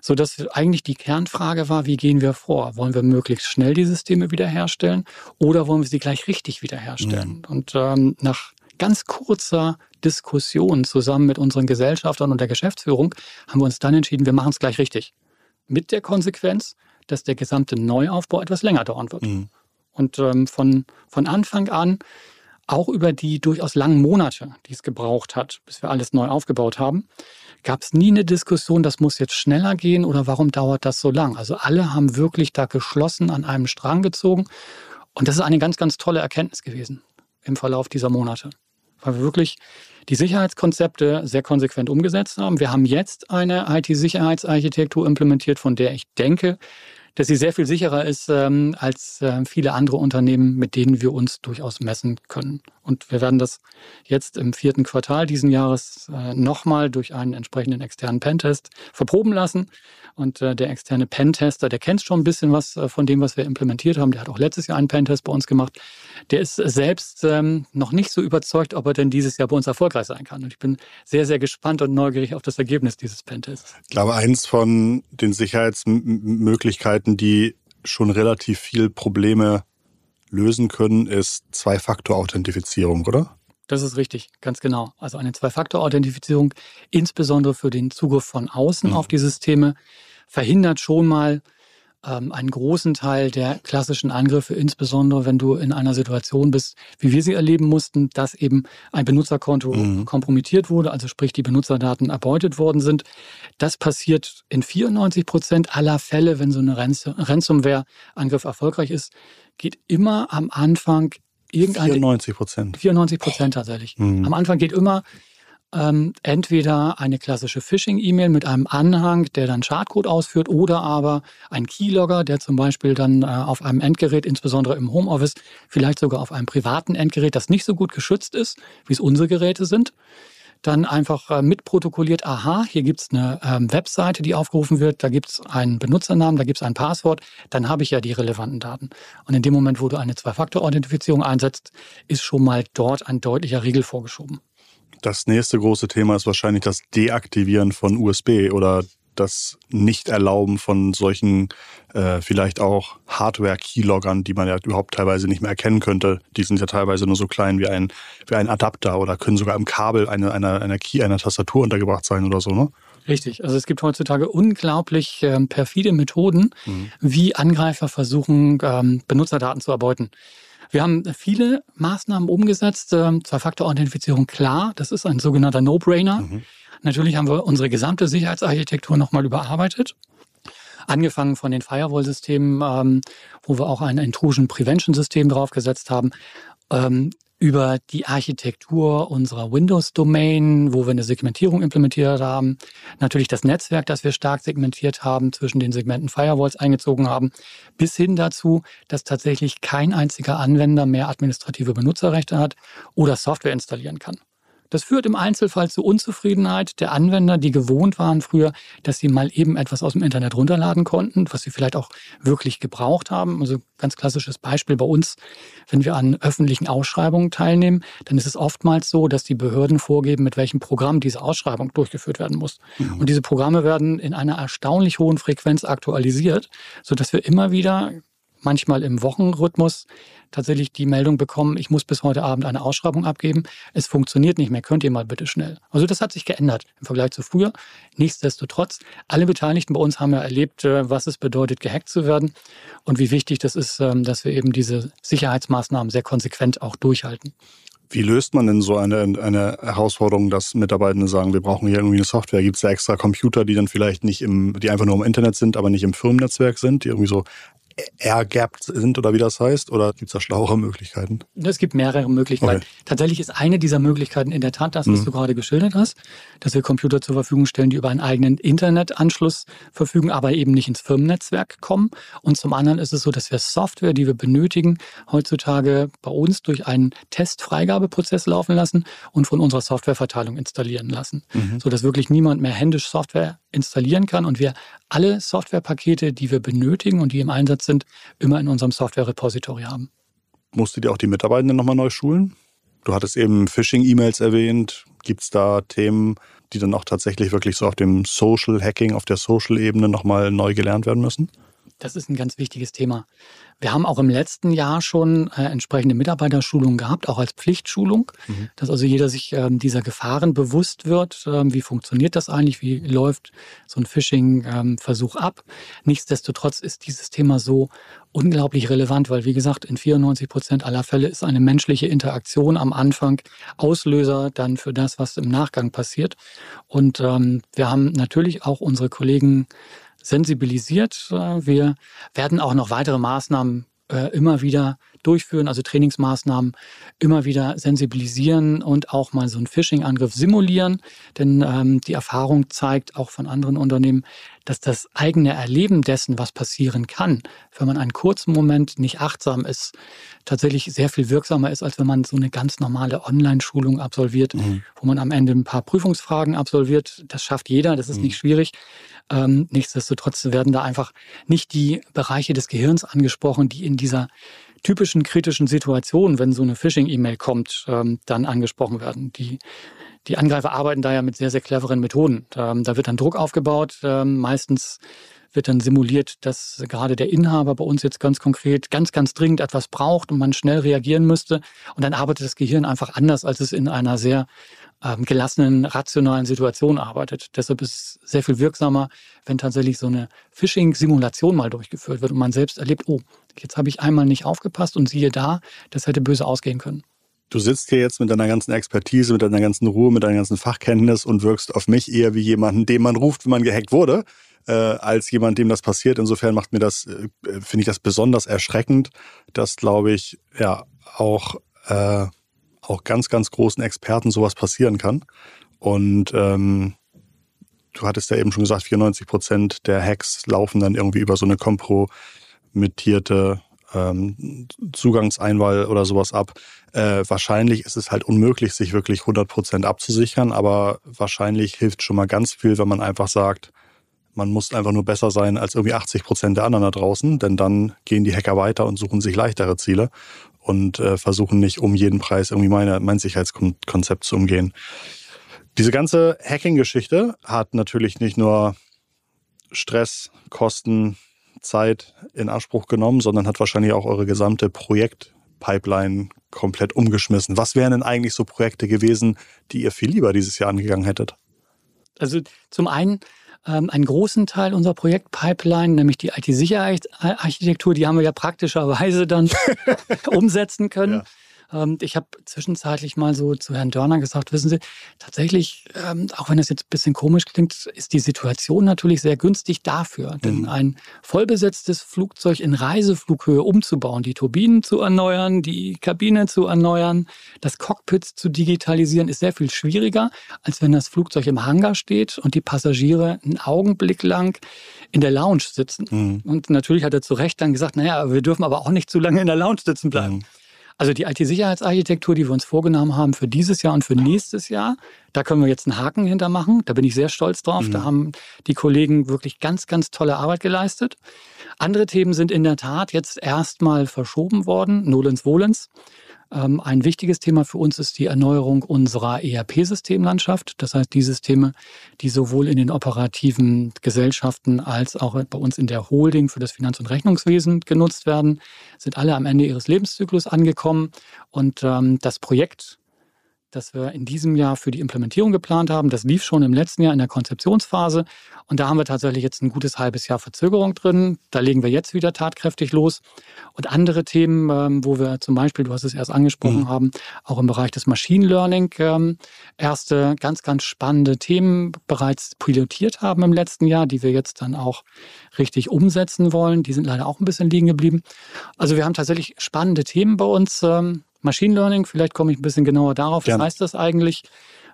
Sodass eigentlich die Kernfrage war, wie gehen wir vor? Wollen wir möglichst schnell die Systeme wiederherstellen oder wollen wir sie gleich richtig wiederherstellen? Mhm. Und ähm, nach ganz kurzer Diskussion zusammen mit unseren Gesellschaftern und der Geschäftsführung haben wir uns dann entschieden, wir machen es gleich richtig. Mit der Konsequenz, dass der gesamte Neuaufbau etwas länger dauern wird. Mhm. Und ähm, von, von Anfang an, auch über die durchaus langen Monate, die es gebraucht hat, bis wir alles neu aufgebaut haben, gab es nie eine Diskussion, das muss jetzt schneller gehen oder warum dauert das so lang. Also alle haben wirklich da geschlossen an einem Strang gezogen. Und das ist eine ganz, ganz tolle Erkenntnis gewesen im Verlauf dieser Monate. Weil wir wirklich die Sicherheitskonzepte sehr konsequent umgesetzt haben. Wir haben jetzt eine IT-Sicherheitsarchitektur implementiert, von der ich denke, dass sie sehr viel sicherer ist ähm, als äh, viele andere Unternehmen, mit denen wir uns durchaus messen können. Und wir werden das jetzt im vierten Quartal diesen Jahres äh, nochmal durch einen entsprechenden externen Pentest verproben lassen. Und äh, der externe Pentester, der kennt schon ein bisschen was äh, von dem, was wir implementiert haben. Der hat auch letztes Jahr einen Pentest bei uns gemacht. Der ist selbst ähm, noch nicht so überzeugt, ob er denn dieses Jahr bei uns erfolgreich sein kann. Und ich bin sehr, sehr gespannt und neugierig auf das Ergebnis dieses Pentests. Ich glaube, eins von den Sicherheitsmöglichkeiten, die schon relativ viel Probleme lösen können, ist Zwei-Faktor-Authentifizierung, oder? Das ist richtig, ganz genau. Also eine Zwei-Faktor-Authentifizierung, insbesondere für den Zugriff von außen mhm. auf die Systeme, verhindert schon mal ähm, einen großen Teil der klassischen Angriffe, insbesondere wenn du in einer Situation bist, wie wir sie erleben mussten, dass eben ein Benutzerkonto mhm. kompromittiert wurde, also sprich die Benutzerdaten erbeutet worden sind. Das passiert in 94 Prozent aller Fälle, wenn so eine Ransomware-Angriff erfolgreich ist, geht immer am Anfang irgendein 94 Prozent. 94 Prozent tatsächlich. Mhm. Am Anfang geht immer ähm, entweder eine klassische Phishing-E-Mail mit einem Anhang, der dann Schadcode ausführt, oder aber ein Keylogger, der zum Beispiel dann äh, auf einem Endgerät, insbesondere im Homeoffice, vielleicht sogar auf einem privaten Endgerät, das nicht so gut geschützt ist, wie es unsere Geräte sind, dann einfach äh, mitprotokolliert, aha, hier gibt es eine ähm, Webseite, die aufgerufen wird, da gibt es einen Benutzernamen, da gibt es ein Passwort, dann habe ich ja die relevanten Daten. Und in dem Moment, wo du eine Zwei-Faktor-Authentifizierung einsetzt, ist schon mal dort ein deutlicher Riegel vorgeschoben. Das nächste große Thema ist wahrscheinlich das Deaktivieren von USB oder das Nicht-Erlauben von solchen äh, vielleicht auch Hardware-Keyloggern, die man ja überhaupt teilweise nicht mehr erkennen könnte. Die sind ja teilweise nur so klein wie ein, wie ein Adapter oder können sogar im Kabel einer eine, eine Key einer Tastatur untergebracht sein oder so, ne? Richtig. Also es gibt heutzutage unglaublich ähm, perfide Methoden, mhm. wie Angreifer versuchen, ähm, Benutzerdaten zu erbeuten. Wir haben viele Maßnahmen umgesetzt. Ähm, Zwei-Faktor-Authentifizierung, klar, das ist ein sogenannter No-Brainer. Mhm. Natürlich haben wir unsere gesamte Sicherheitsarchitektur nochmal überarbeitet. Angefangen von den Firewall-Systemen, ähm, wo wir auch ein Intrusion Prevention-System draufgesetzt haben, ähm, über die Architektur unserer Windows-Domain, wo wir eine Segmentierung implementiert haben, natürlich das Netzwerk, das wir stark segmentiert haben, zwischen den Segmenten Firewalls eingezogen haben, bis hin dazu, dass tatsächlich kein einziger Anwender mehr administrative Benutzerrechte hat oder Software installieren kann. Das führt im Einzelfall zu Unzufriedenheit der Anwender, die gewohnt waren früher, dass sie mal eben etwas aus dem Internet runterladen konnten, was sie vielleicht auch wirklich gebraucht haben. Also ganz klassisches Beispiel bei uns, wenn wir an öffentlichen Ausschreibungen teilnehmen, dann ist es oftmals so, dass die Behörden vorgeben, mit welchem Programm diese Ausschreibung durchgeführt werden muss. Mhm. Und diese Programme werden in einer erstaunlich hohen Frequenz aktualisiert, sodass wir immer wieder manchmal im Wochenrhythmus tatsächlich die Meldung bekommen, ich muss bis heute Abend eine Ausschreibung abgeben. Es funktioniert nicht mehr. Könnt ihr mal bitte schnell? Also das hat sich geändert im Vergleich zu früher. Nichtsdestotrotz, alle Beteiligten bei uns haben ja erlebt, äh, was es bedeutet, gehackt zu werden und wie wichtig das ist, ähm, dass wir eben diese Sicherheitsmaßnahmen sehr konsequent auch durchhalten. Wie löst man denn so eine, eine Herausforderung, dass Mitarbeitende sagen, wir brauchen hier irgendwie eine Software? Gibt es da extra Computer, die dann vielleicht nicht im, die einfach nur im Internet sind, aber nicht im Firmennetzwerk sind, die irgendwie so airgapped sind oder wie das heißt? Oder gibt es da schlauere Möglichkeiten? Es gibt mehrere Möglichkeiten. Okay. Tatsächlich ist eine dieser Möglichkeiten in der Tat das, was mhm. du gerade geschildert hast, dass wir Computer zur Verfügung stellen, die über einen eigenen Internetanschluss verfügen, aber eben nicht ins Firmennetzwerk kommen. Und zum anderen ist es so, dass wir Software, die wir benötigen, heutzutage bei uns durch einen Testfreigabeprozess laufen lassen und von unserer Softwareverteilung installieren lassen, mhm. sodass wirklich niemand mehr händisch Software installieren kann und wir alle Softwarepakete, die wir benötigen und die im Einsatz sind, immer in unserem Software-Repository haben. Musstet ihr auch die Mitarbeitenden nochmal neu schulen? Du hattest eben Phishing-E-Mails erwähnt. Gibt es da Themen, die dann auch tatsächlich wirklich so auf dem Social Hacking, auf der Social-Ebene nochmal neu gelernt werden müssen? Das ist ein ganz wichtiges Thema. Wir haben auch im letzten Jahr schon äh, entsprechende Mitarbeiterschulungen gehabt, auch als Pflichtschulung, mhm. dass also jeder sich ähm, dieser Gefahren bewusst wird. Ähm, wie funktioniert das eigentlich? Wie läuft so ein Phishing-Versuch ähm, ab? Nichtsdestotrotz ist dieses Thema so unglaublich relevant, weil wie gesagt, in 94 Prozent aller Fälle ist eine menschliche Interaktion am Anfang Auslöser dann für das, was im Nachgang passiert. Und ähm, wir haben natürlich auch unsere Kollegen sensibilisiert. Äh, wir werden auch noch weitere Maßnahmen äh, immer wieder durchführen, also Trainingsmaßnahmen immer wieder sensibilisieren und auch mal so einen Phishing-Angriff simulieren. Denn ähm, die Erfahrung zeigt auch von anderen Unternehmen, dass das eigene Erleben dessen, was passieren kann, wenn man einen kurzen Moment nicht achtsam ist, tatsächlich sehr viel wirksamer ist, als wenn man so eine ganz normale Online-Schulung absolviert, mhm. wo man am Ende ein paar Prüfungsfragen absolviert. Das schafft jeder, das ist mhm. nicht schwierig. Ähm, nichtsdestotrotz werden da einfach nicht die Bereiche des Gehirns angesprochen, die in dieser typischen kritischen Situation, wenn so eine Phishing-E-Mail kommt, ähm, dann angesprochen werden. Die, die Angreifer arbeiten da ja mit sehr, sehr cleveren Methoden. Ähm, da wird dann Druck aufgebaut. Ähm, meistens wird dann simuliert, dass gerade der Inhaber bei uns jetzt ganz konkret ganz, ganz dringend etwas braucht und man schnell reagieren müsste. Und dann arbeitet das Gehirn einfach anders, als es in einer sehr ähm, gelassenen, rationalen Situation arbeitet. Deshalb ist es sehr viel wirksamer, wenn tatsächlich so eine Phishing-Simulation mal durchgeführt wird und man selbst erlebt, oh, jetzt habe ich einmal nicht aufgepasst und siehe da, das hätte böse ausgehen können. Du sitzt hier jetzt mit deiner ganzen Expertise, mit deiner ganzen Ruhe, mit deiner ganzen Fachkenntnis und wirkst auf mich eher wie jemanden, den man ruft, wenn man gehackt wurde, äh, als jemand, dem das passiert. Insofern macht mir das, äh, finde ich das besonders erschreckend, dass, glaube ich, ja auch äh, auch ganz, ganz großen Experten sowas passieren kann. Und ähm, du hattest ja eben schon gesagt, 94 Prozent der Hacks laufen dann irgendwie über so eine kompromittierte ähm, Zugangseinwahl oder sowas ab. Äh, wahrscheinlich ist es halt unmöglich, sich wirklich 100 Prozent abzusichern, aber wahrscheinlich hilft schon mal ganz viel, wenn man einfach sagt, man muss einfach nur besser sein als irgendwie 80 Prozent der anderen da draußen, denn dann gehen die Hacker weiter und suchen sich leichtere Ziele und äh, versuchen nicht um jeden Preis irgendwie meine, mein Sicherheitskonzept zu umgehen. Diese ganze Hacking-Geschichte hat natürlich nicht nur Stress, Kosten, Zeit in Anspruch genommen, sondern hat wahrscheinlich auch eure gesamte Projektpipeline komplett umgeschmissen. Was wären denn eigentlich so Projekte gewesen, die ihr viel lieber dieses Jahr angegangen hättet? Also zum einen ähm, einen großen Teil unserer Projektpipeline, nämlich die IT-Sicherheitsarchitektur, die haben wir ja praktischerweise dann umsetzen können. Ja. Ähm, ich habe zwischenzeitlich mal so zu Herrn Dörner gesagt, wissen Sie, tatsächlich, ähm, auch wenn das jetzt ein bisschen komisch klingt, ist die Situation natürlich sehr günstig dafür. Mhm. Denn ein vollbesetztes Flugzeug in Reiseflughöhe umzubauen, die Turbinen zu erneuern, die Kabine zu erneuern, das Cockpit zu digitalisieren, ist sehr viel schwieriger, als wenn das Flugzeug im Hangar steht und die Passagiere einen Augenblick lang in der Lounge sitzen. Mhm. Und natürlich hat er zu Recht dann gesagt, naja, wir dürfen aber auch nicht zu lange in der Lounge sitzen bleiben. Mhm. Also die IT-Sicherheitsarchitektur, die wir uns vorgenommen haben für dieses Jahr und für nächstes Jahr, da können wir jetzt einen Haken hintermachen. Da bin ich sehr stolz drauf. Mhm. Da haben die Kollegen wirklich ganz, ganz tolle Arbeit geleistet. Andere Themen sind in der Tat jetzt erstmal verschoben worden, nolens volens. Ähm, ein wichtiges Thema für uns ist die Erneuerung unserer ERP-Systemlandschaft. Das heißt, die Systeme, die sowohl in den operativen Gesellschaften als auch bei uns in der Holding für das Finanz- und Rechnungswesen genutzt werden, sind alle am Ende ihres Lebenszyklus angekommen. Und ähm, das Projekt das wir in diesem Jahr für die Implementierung geplant haben. Das lief schon im letzten Jahr in der Konzeptionsphase. Und da haben wir tatsächlich jetzt ein gutes halbes Jahr Verzögerung drin. Da legen wir jetzt wieder tatkräftig los. Und andere Themen, ähm, wo wir zum Beispiel, du hast es erst angesprochen mhm. haben, auch im Bereich des Machine Learning ähm, erste ganz, ganz spannende Themen bereits pilotiert haben im letzten Jahr, die wir jetzt dann auch richtig umsetzen wollen. Die sind leider auch ein bisschen liegen geblieben. Also wir haben tatsächlich spannende Themen bei uns. Machine Learning, vielleicht komme ich ein bisschen genauer darauf. Was heißt das eigentlich?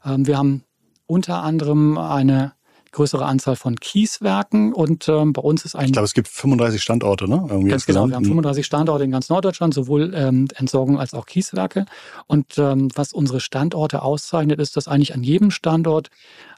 Ähm, wir haben unter anderem eine größere Anzahl von Kieswerken und ähm, bei uns ist ein. Ich glaube, es gibt 35 Standorte, ne? Irgendwie ganz genau, wir haben 35 Standorte in ganz Norddeutschland, sowohl ähm, Entsorgung als auch Kieswerke. Und ähm, was unsere Standorte auszeichnet, ist, dass eigentlich an jedem Standort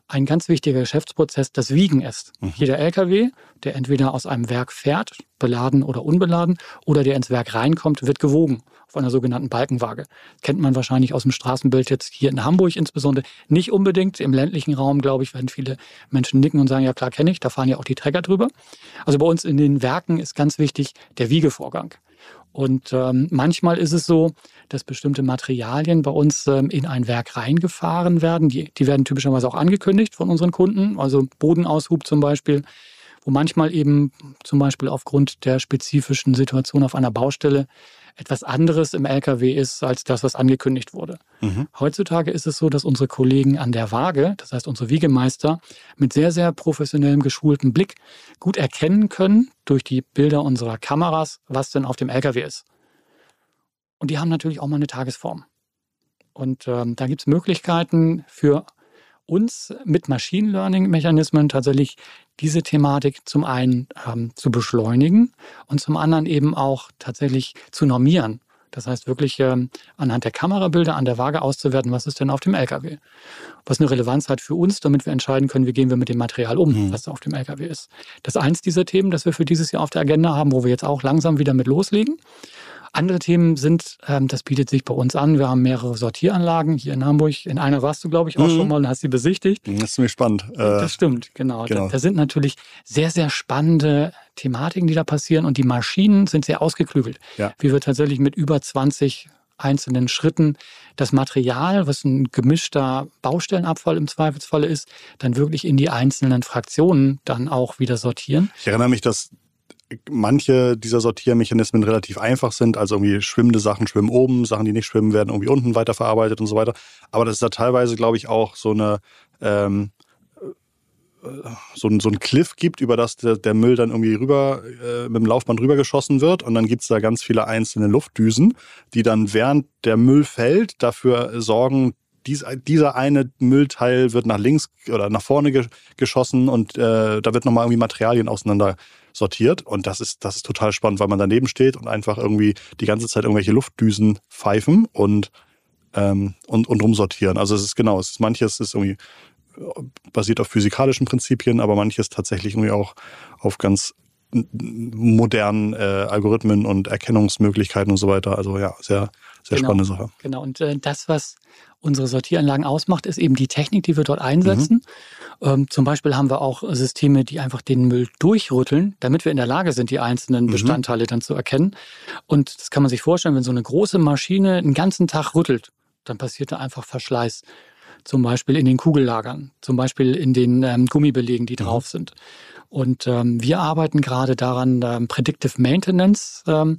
ein ganz wichtiger Geschäftsprozess das Wiegen ist. Mhm. Jeder LKW, der entweder aus einem Werk fährt, beladen oder unbeladen, oder der ins Werk reinkommt, wird gewogen auf einer sogenannten Balkenwaage. Kennt man wahrscheinlich aus dem Straßenbild jetzt hier in Hamburg insbesondere. Nicht unbedingt im ländlichen Raum, glaube ich, werden viele Menschen nicken und sagen, ja klar, kenne ich, da fahren ja auch die Trecker drüber. Also bei uns in den Werken ist ganz wichtig der Wiegevorgang. Und ähm, manchmal ist es so, dass bestimmte Materialien bei uns ähm, in ein Werk reingefahren werden. Die, die werden typischerweise auch angekündigt von unseren Kunden, also Bodenaushub zum Beispiel, wo manchmal eben zum Beispiel aufgrund der spezifischen Situation auf einer Baustelle etwas anderes im LKW ist als das, was angekündigt wurde. Mhm. Heutzutage ist es so, dass unsere Kollegen an der Waage, das heißt unsere Wiegemeister, mit sehr, sehr professionellem, geschultem Blick gut erkennen können durch die Bilder unserer Kameras, was denn auf dem LKW ist. Und die haben natürlich auch mal eine Tagesform. Und ähm, da gibt es Möglichkeiten für uns mit Machine Learning-Mechanismen tatsächlich diese Thematik zum einen ähm, zu beschleunigen und zum anderen eben auch tatsächlich zu normieren. Das heißt wirklich ähm, anhand der Kamerabilder an der Waage auszuwerten, was ist denn auf dem LKW. Was eine Relevanz hat für uns, damit wir entscheiden können, wie gehen wir mit dem Material um, mhm. was auf dem LKW ist. Das ist eins dieser Themen, das wir für dieses Jahr auf der Agenda haben, wo wir jetzt auch langsam wieder mit loslegen. Andere Themen sind, ähm, das bietet sich bei uns an. Wir haben mehrere Sortieranlagen hier in Hamburg. In einer warst du, glaube ich, auch mhm. schon mal und hast sie besichtigt. Das ist ziemlich spannend. Äh, das stimmt, genau. genau. Da, da, sind natürlich sehr, sehr spannende Thematiken, die da passieren und die Maschinen sind sehr ausgeklügelt. Ja. Wie wir tatsächlich mit über 20 einzelnen Schritten das Material, was ein gemischter Baustellenabfall im Zweifelsfalle ist, dann wirklich in die einzelnen Fraktionen dann auch wieder sortieren. Ich erinnere mich, dass manche dieser Sortiermechanismen relativ einfach sind. Also irgendwie schwimmende Sachen schwimmen oben, Sachen, die nicht schwimmen, werden irgendwie unten weiterverarbeitet und so weiter. Aber das ist da teilweise, glaube ich, auch so eine ähm, so, ein, so ein Cliff gibt, über das der, der Müll dann irgendwie rüber äh, mit dem Laufband rübergeschossen wird. Und dann gibt es da ganz viele einzelne Luftdüsen, die dann während der Müll fällt, dafür sorgen, dies, dieser eine Müllteil wird nach links oder nach vorne ge geschossen und äh, da wird nochmal irgendwie Materialien auseinander sortiert. Und das ist, das ist total spannend, weil man daneben steht und einfach irgendwie die ganze Zeit irgendwelche Luftdüsen pfeifen und, ähm, und, und rumsortieren. Also es ist genau, es ist manches ist irgendwie äh, basiert auf physikalischen Prinzipien, aber manches tatsächlich irgendwie auch auf ganz modernen äh, Algorithmen und Erkennungsmöglichkeiten und so weiter. Also ja, sehr, sehr genau, spannende Sache. Genau, und äh, das, was unsere Sortieranlagen ausmacht, ist eben die Technik, die wir dort einsetzen. Mhm. Ähm, zum Beispiel haben wir auch Systeme, die einfach den Müll durchrütteln, damit wir in der Lage sind, die einzelnen mhm. Bestandteile dann zu erkennen. Und das kann man sich vorstellen, wenn so eine große Maschine einen ganzen Tag rüttelt, dann passiert da einfach Verschleiß. Zum Beispiel in den Kugellagern, zum Beispiel in den ähm, Gummibelegen, die mhm. drauf sind. Und ähm, wir arbeiten gerade daran, ähm, Predictive Maintenance ähm,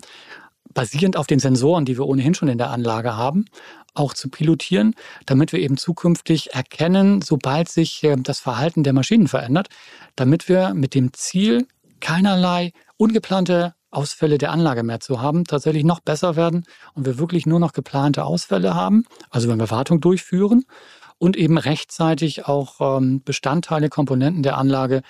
basierend auf den Sensoren, die wir ohnehin schon in der Anlage haben, auch zu pilotieren, damit wir eben zukünftig erkennen, sobald sich äh, das Verhalten der Maschinen verändert, damit wir mit dem Ziel, keinerlei ungeplante Ausfälle der Anlage mehr zu haben, tatsächlich noch besser werden und wir wirklich nur noch geplante Ausfälle haben, also wenn wir Wartung durchführen und eben rechtzeitig auch ähm, Bestandteile, Komponenten der Anlage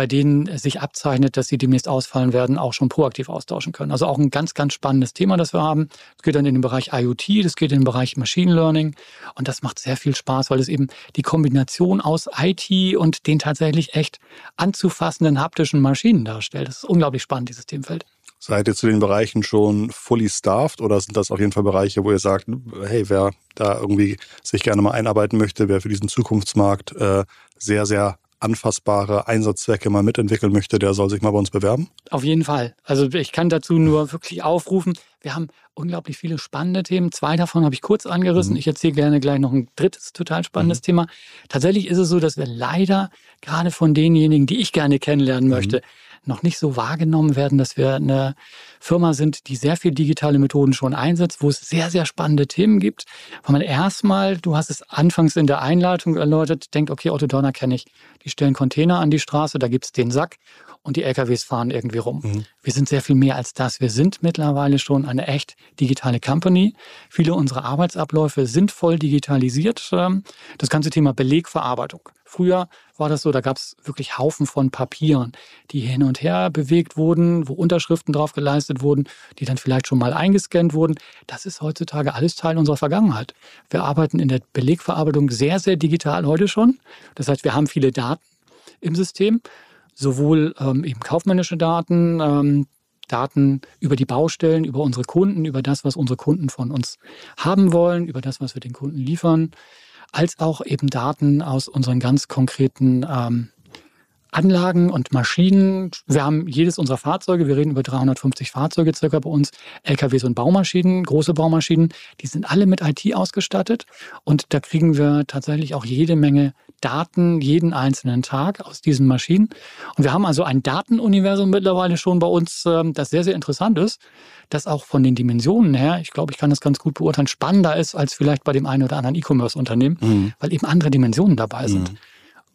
bei denen sich abzeichnet, dass sie demnächst ausfallen werden, auch schon proaktiv austauschen können. Also auch ein ganz, ganz spannendes Thema, das wir haben. Es geht dann in den Bereich IoT, das geht in den Bereich Machine Learning und das macht sehr viel Spaß, weil es eben die Kombination aus IT und den tatsächlich echt anzufassenden haptischen Maschinen darstellt. Das ist unglaublich spannend, dieses Themenfeld. Seid ihr zu den Bereichen schon fully staffed oder sind das auf jeden Fall Bereiche, wo ihr sagt, hey, wer da irgendwie sich gerne mal einarbeiten möchte, wer für diesen Zukunftsmarkt äh, sehr, sehr anfassbare Einsatzzwecke mal mitentwickeln möchte, der soll sich mal bei uns bewerben? Auf jeden Fall. Also ich kann dazu nur wirklich aufrufen. Wir haben unglaublich viele spannende Themen. Zwei davon habe ich kurz angerissen. Mhm. Ich erzähle gerne gleich noch ein drittes total spannendes mhm. Thema. Tatsächlich ist es so, dass wir leider gerade von denjenigen, die ich gerne kennenlernen mhm. Noch nicht so wahrgenommen werden, dass wir eine Firma sind, die sehr viel digitale Methoden schon einsetzt, wo es sehr, sehr spannende Themen gibt. Weil man erstmal, du hast es anfangs in der Einleitung erläutert, denkt, okay, Otto Donner kenne ich. Die stellen Container an die Straße, da gibt es den Sack und die LKWs fahren irgendwie rum. Mhm. wir sind sehr viel mehr als das. Wir sind mittlerweile schon eine echt digitale Company. Viele unserer Arbeitsabläufe sind voll digitalisiert. Ähm, das ganze Thema Belegverarbeitung. Früher war das so, da gab es wirklich Haufen von Papieren, die hin und her bewegt wurden, wo Unterschriften drauf geleistet wurden, die dann vielleicht schon mal eingescannt wurden. Das ist heutzutage alles Teil unserer Vergangenheit. Wir arbeiten in der Belegverarbeitung sehr, sehr digital heute schon. Das heißt, wir haben viele Daten im System sowohl ähm, eben kaufmännische Daten, ähm, Daten über die Baustellen, über unsere Kunden, über das, was unsere Kunden von uns haben wollen, über das, was wir den Kunden liefern, als auch eben Daten aus unseren ganz konkreten ähm, Anlagen und Maschinen. Wir haben jedes unserer Fahrzeuge, wir reden über 350 Fahrzeuge circa bei uns, LKWs und Baumaschinen, große Baumaschinen, die sind alle mit IT ausgestattet und da kriegen wir tatsächlich auch jede Menge Daten jeden einzelnen Tag aus diesen Maschinen. Und wir haben also ein Datenuniversum mittlerweile schon bei uns, ähm, das sehr, sehr interessant ist, das auch von den Dimensionen her, ich glaube, ich kann das ganz gut beurteilen, spannender ist als vielleicht bei dem einen oder anderen E-Commerce-Unternehmen, mhm. weil eben andere Dimensionen dabei sind. Mhm.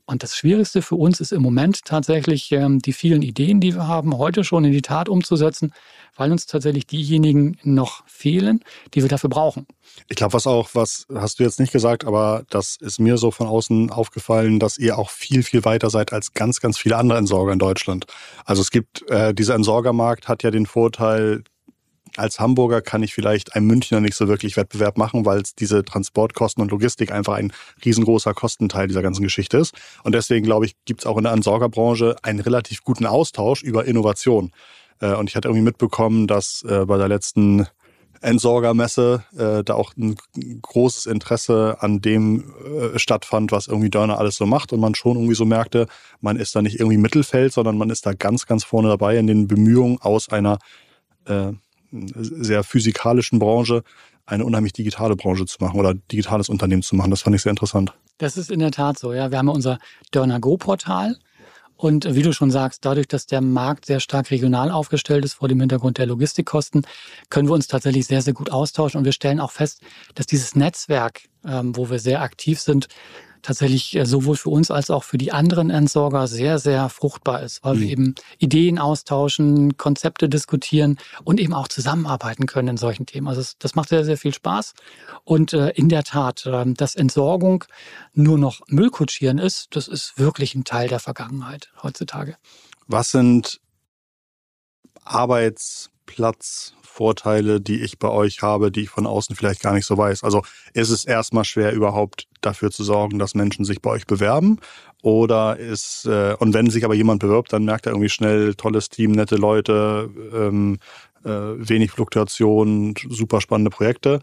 Und das Schwierigste für uns ist im Moment tatsächlich ähm, die vielen Ideen, die wir haben, heute schon in die Tat umzusetzen, weil uns tatsächlich diejenigen noch fehlen, die wir dafür brauchen. Ich glaube, was auch, was hast du jetzt nicht gesagt, aber das ist mir so von außen aufgefallen, dass ihr auch viel, viel weiter seid als ganz, ganz viele andere Entsorger in Deutschland. Also es gibt, äh, dieser Entsorgermarkt hat ja den Vorteil, als Hamburger kann ich vielleicht einem Münchner nicht so wirklich Wettbewerb machen, weil diese Transportkosten und Logistik einfach ein riesengroßer Kostenteil dieser ganzen Geschichte ist. Und deswegen, glaube ich, gibt es auch in der Entsorgerbranche einen relativ guten Austausch über Innovation. Äh, und ich hatte irgendwie mitbekommen, dass äh, bei der letzten Entsorgermesse äh, da auch ein großes Interesse an dem stattfand, was irgendwie Dörner alles so macht und man schon irgendwie so merkte, man ist da nicht irgendwie Mittelfeld, sondern man ist da ganz, ganz vorne dabei in den Bemühungen aus einer sehr physikalischen Branche eine unheimlich digitale Branche zu machen oder digitales Unternehmen zu machen. Das fand ich sehr interessant. Das ist in der Tat so. Ja, wir haben ja unser Dörner Go Portal. Und wie du schon sagst, dadurch, dass der Markt sehr stark regional aufgestellt ist vor dem Hintergrund der Logistikkosten, können wir uns tatsächlich sehr, sehr gut austauschen. Und wir stellen auch fest, dass dieses Netzwerk, ähm, wo wir sehr aktiv sind, tatsächlich äh, sowohl für uns als auch für die anderen Entsorger sehr, sehr fruchtbar ist, weil mhm. wir eben Ideen austauschen, Konzepte diskutieren und eben auch zusammenarbeiten können in solchen Themen. Also das, das macht sehr, sehr viel Spaß. Und äh, in der Tat, äh, dass Entsorgung nur noch Müllkutschieren ist, das ist wirklich ein Teil der Vergangenheit heutzutage. Was sind Arbeitsplatz, Vorteile, die ich bei euch habe, die ich von außen vielleicht gar nicht so weiß? Also ist es erstmal schwer, überhaupt dafür zu sorgen, dass Menschen sich bei euch bewerben? Oder ist, äh, und wenn sich aber jemand bewirbt, dann merkt er irgendwie schnell, tolles Team, nette Leute, ähm, äh, wenig Fluktuation, super spannende Projekte?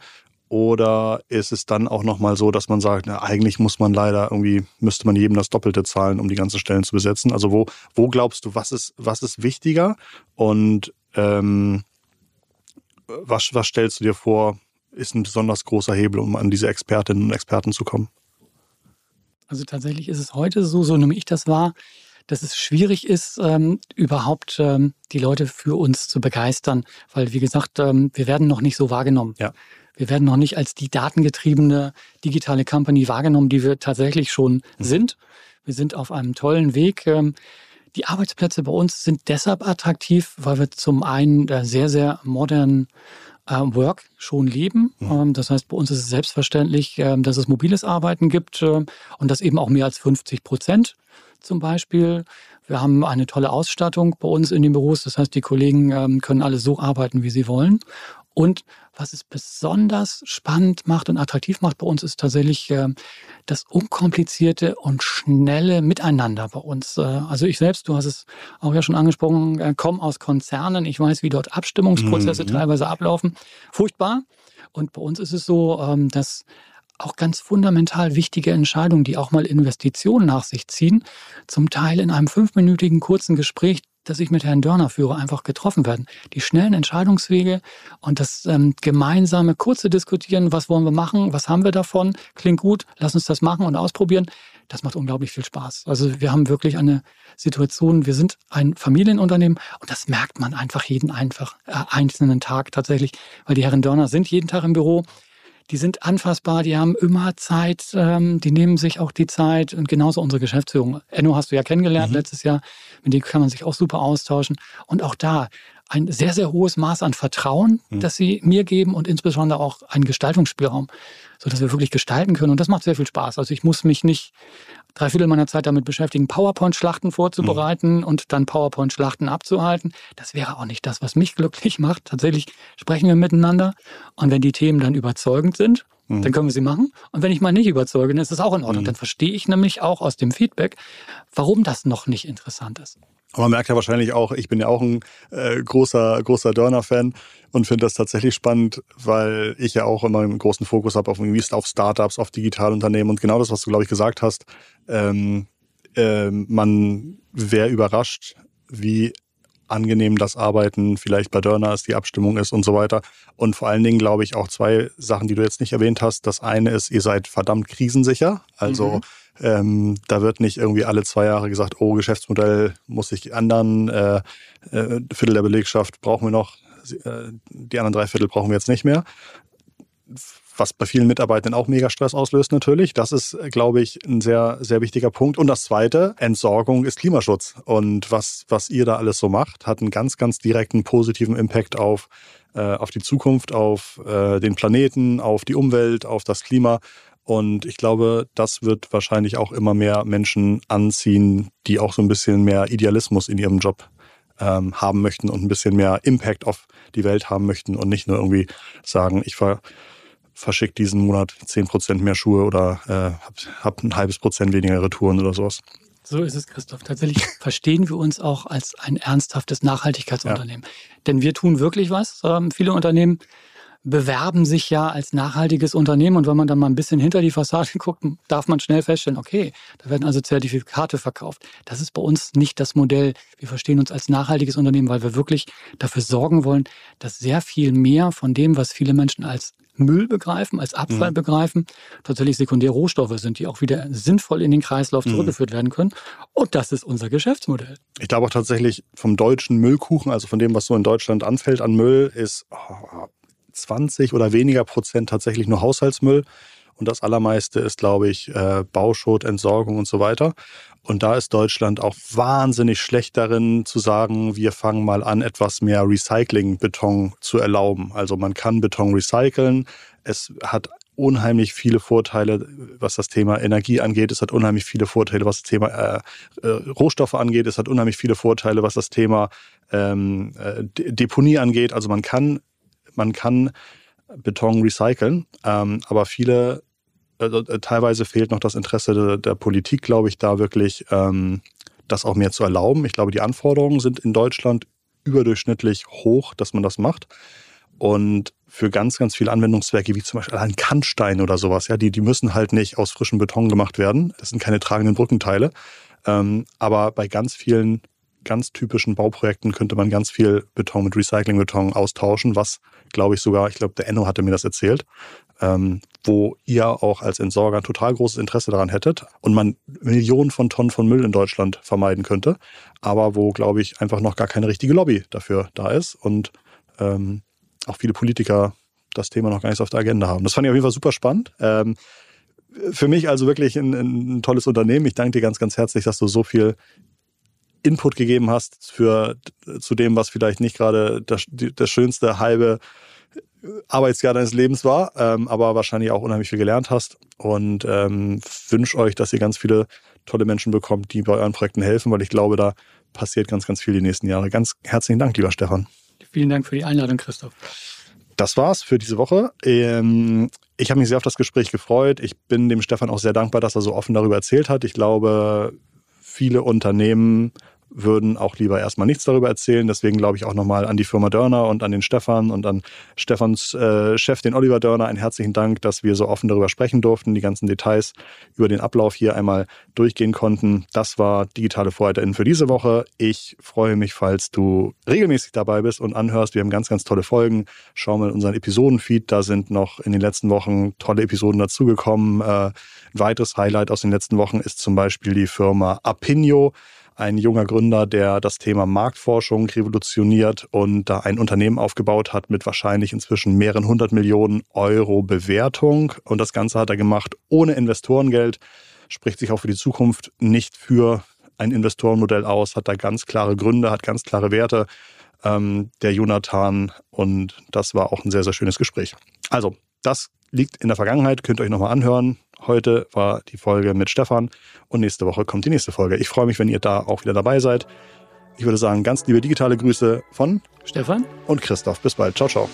Oder ist es dann auch nochmal so, dass man sagt, na, eigentlich muss man leider irgendwie, müsste man jedem das Doppelte zahlen, um die ganzen Stellen zu besetzen? Also wo, wo glaubst du, was ist, was ist wichtiger? Und ähm, was, was stellst du dir vor, ist ein besonders großer Hebel, um an diese Expertinnen und Experten zu kommen? Also tatsächlich ist es heute so, so nehme ich das wahr, dass es schwierig ist, ähm, überhaupt ähm, die Leute für uns zu begeistern, weil wie gesagt, ähm, wir werden noch nicht so wahrgenommen. Ja. Wir werden noch nicht als die datengetriebene digitale Company wahrgenommen, die wir tatsächlich schon mhm. sind. Wir sind auf einem tollen Weg. Ähm, die Arbeitsplätze bei uns sind deshalb attraktiv, weil wir zum einen sehr, sehr modernen äh, Work schon leben. Mhm. Ähm, das heißt, bei uns ist es selbstverständlich, äh, dass es mobiles Arbeiten gibt äh, und das eben auch mehr als 50 Prozent zum Beispiel. Wir haben eine tolle Ausstattung bei uns in den Büros. Das heißt, die Kollegen ähm, können alle so arbeiten, wie sie wollen. Und was es besonders spannend macht und attraktiv macht bei uns, ist tatsächlich äh, das unkomplizierte und schnelle Miteinander bei uns. Äh, also ich selbst, du hast es auch ja schon angesprochen, äh, komme aus Konzernen. Ich weiß, wie dort Abstimmungsprozesse mhm. teilweise ablaufen. Furchtbar. Und bei uns ist es so, ähm, dass auch ganz fundamental wichtige Entscheidungen, die auch mal Investitionen nach sich ziehen, zum Teil in einem fünfminütigen kurzen Gespräch das ich mit Herrn Dörner führe, einfach getroffen werden. Die schnellen Entscheidungswege und das ähm, gemeinsame kurze Diskutieren, was wollen wir machen, was haben wir davon, klingt gut, lass uns das machen und ausprobieren, das macht unglaublich viel Spaß. Also wir haben wirklich eine Situation, wir sind ein Familienunternehmen und das merkt man einfach jeden einfach, äh, einzelnen Tag tatsächlich, weil die Herren Dörner sind jeden Tag im Büro die sind anfassbar, die haben immer Zeit, ähm, die nehmen sich auch die Zeit und genauso unsere Geschäftsführung. Enno hast du ja kennengelernt mhm. letztes Jahr, mit dem kann man sich auch super austauschen. Und auch da, ein sehr, sehr hohes Maß an Vertrauen, mhm. das sie mir geben und insbesondere auch einen Gestaltungsspielraum, sodass wir wirklich gestalten können. Und das macht sehr viel Spaß. Also ich muss mich nicht drei Viertel meiner Zeit damit beschäftigen, PowerPoint-Schlachten vorzubereiten mhm. und dann PowerPoint-Schlachten abzuhalten. Das wäre auch nicht das, was mich glücklich macht. Tatsächlich sprechen wir miteinander. Und wenn die Themen dann überzeugend sind, mhm. dann können wir sie machen. Und wenn ich mal nicht überzeuge, dann ist das auch in Ordnung. Mhm. Dann verstehe ich nämlich auch aus dem Feedback, warum das noch nicht interessant ist. Aber man merkt ja wahrscheinlich auch, ich bin ja auch ein äh, großer, großer Dörner-Fan und finde das tatsächlich spannend, weil ich ja auch immer einen großen Fokus habe auf, auf Startups, auf Digitalunternehmen und genau das, was du, glaube ich, gesagt hast. Ähm, äh, man wäre überrascht, wie angenehm das Arbeiten vielleicht bei Dörner ist, die Abstimmung ist und so weiter. Und vor allen Dingen glaube ich auch zwei Sachen, die du jetzt nicht erwähnt hast. Das eine ist, ihr seid verdammt krisensicher. Also mhm ähm, da wird nicht irgendwie alle zwei Jahre gesagt, oh, Geschäftsmodell muss sich ändern, äh, äh, Viertel der Belegschaft brauchen wir noch, äh, die anderen drei Viertel brauchen wir jetzt nicht mehr. Was bei vielen Mitarbeitern auch mega Stress auslöst natürlich. Das ist, glaube ich, ein sehr, sehr wichtiger Punkt. Und das Zweite, Entsorgung ist Klimaschutz. Und was, was ihr da alles so macht, hat einen ganz, ganz direkten positiven Impact auf äh, auf die Zukunft, auf äh, den Planeten, auf die Umwelt, auf das Klima. Und ich glaube, das wird wahrscheinlich auch immer mehr Menschen anziehen, die auch so ein bisschen mehr Idealismus in ihrem Job ähm, haben möchten und ein bisschen mehr Impact auf die Welt haben möchten und nicht nur irgendwie sagen, ich ver verschicke diesen Monat zehn Prozent mehr Schuhe oder äh, habe hab ein halbes Prozent weniger Retouren oder sowas. So ist es, Christoph. Tatsächlich verstehen wir uns auch als ein ernsthaftes Nachhaltigkeitsunternehmen. Ja. Denn wir tun wirklich was. Ähm, viele Unternehmen bewerben sich ja als nachhaltiges Unternehmen und wenn man dann mal ein bisschen hinter die Fassade guckt, darf man schnell feststellen, okay, da werden also Zertifikate verkauft. Das ist bei uns nicht das Modell. Wir verstehen uns als nachhaltiges Unternehmen, weil wir wirklich dafür sorgen wollen, dass sehr viel mehr von dem, was viele Menschen als Müll begreifen, als Abfall mhm. begreifen, tatsächlich sekundäre Rohstoffe sind, die auch wieder sinnvoll in den Kreislauf mhm. zurückgeführt werden können. Und das ist unser Geschäftsmodell. Ich glaube auch tatsächlich vom deutschen Müllkuchen, also von dem, was so in Deutschland anfällt an Müll, ist oh, 20 oder weniger Prozent tatsächlich nur Haushaltsmüll. Und das allermeiste ist, glaube ich, äh, Bauschutt, Entsorgung und so weiter. Und da ist Deutschland auch wahnsinnig schlecht darin zu sagen, wir fangen mal an, etwas mehr Recycling-Beton zu erlauben. Also man kann Beton recyceln. Es hat unheimlich viele Vorteile, was das Thema Energie angeht. Es hat unheimlich viele Vorteile, was das Thema äh, äh, Rohstoffe angeht. Es hat unheimlich viele Vorteile, was das Thema ähm, äh, Deponie angeht. Also man kann man kann Beton recyceln, ähm, aber viele, also, äh, teilweise fehlt noch das Interesse der, der Politik, glaube ich, da wirklich ähm, das auch mehr zu erlauben. Ich glaube, die Anforderungen sind in Deutschland überdurchschnittlich hoch, dass man das macht. Und für ganz, ganz viele Anwendungszwecke, wie zum Beispiel ein Kannstein oder sowas, ja, die, die müssen halt nicht aus frischem Beton gemacht werden. Das sind keine tragenden Brückenteile. Ähm, aber bei ganz vielen ganz typischen Bauprojekten könnte man ganz viel Beton mit Recyclingbeton austauschen, was, glaube ich, sogar, ich glaube, der Enno hatte mir das erzählt, ähm, wo ihr auch als Entsorger total großes Interesse daran hättet und man Millionen von Tonnen von Müll in Deutschland vermeiden könnte, aber wo, glaube ich, einfach noch gar keine richtige Lobby dafür da ist und ähm, auch viele Politiker das Thema noch gar nicht auf der Agenda haben. Das fand ich auf jeden Fall super spannend. Ähm, für mich also wirklich ein, ein, tolles Unternehmen. Ich danke dir ganz, ganz herzlich, dass du so viel Input gegeben hast für zu dem, was vielleicht nicht gerade das, das schönste halbe Arbeitsjahr deines Lebens war, ähm, aber wahrscheinlich auch unheimlich viel gelernt hast. Und ähm, wünsche euch, dass ihr ganz viele tolle Menschen bekommt, die bei euren Projekten helfen, weil ich glaube, da passiert ganz, ganz viel die nächsten Jahre. Ganz herzlichen Dank, lieber Stefan. Vielen Dank für die Einladung, Christoph. Das war's für diese Woche. Ähm, ich habe mich sehr auf das Gespräch gefreut. Ich bin dem Stefan auch sehr dankbar, dass er so offen darüber erzählt hat. Ich glaube, viele Unternehmen würden auch lieber erstmal nichts darüber erzählen. Deswegen glaube ich auch nochmal an die Firma Dörner und an den Stefan und an Stefans äh, Chef, den Oliver Dörner, einen herzlichen Dank, dass wir so offen darüber sprechen durften, die ganzen Details über den Ablauf hier einmal durchgehen konnten. Das war digitale VorreiterInnen für diese Woche. Ich freue mich, falls du regelmäßig dabei bist und anhörst. Wir haben ganz, ganz tolle Folgen. Schau mal in unseren Episodenfeed. Da sind noch in den letzten Wochen tolle Episoden dazugekommen. Äh, ein weiteres Highlight aus den letzten Wochen ist zum Beispiel die Firma Apinio ein junger Gründer, der das Thema Marktforschung revolutioniert und da ein Unternehmen aufgebaut hat mit wahrscheinlich inzwischen mehreren hundert Millionen Euro Bewertung. Und das Ganze hat er gemacht ohne Investorengeld, spricht sich auch für die Zukunft nicht für ein Investorenmodell aus, hat da ganz klare Gründe, hat ganz klare Werte ähm, der Jonathan. Und das war auch ein sehr, sehr schönes Gespräch. Also, das liegt in der Vergangenheit, könnt ihr euch nochmal anhören. Heute war die Folge mit Stefan und nächste Woche kommt die nächste Folge. Ich freue mich, wenn ihr da auch wieder dabei seid. Ich würde sagen, ganz liebe digitale Grüße von Stefan und Christoph. Bis bald. Ciao, ciao.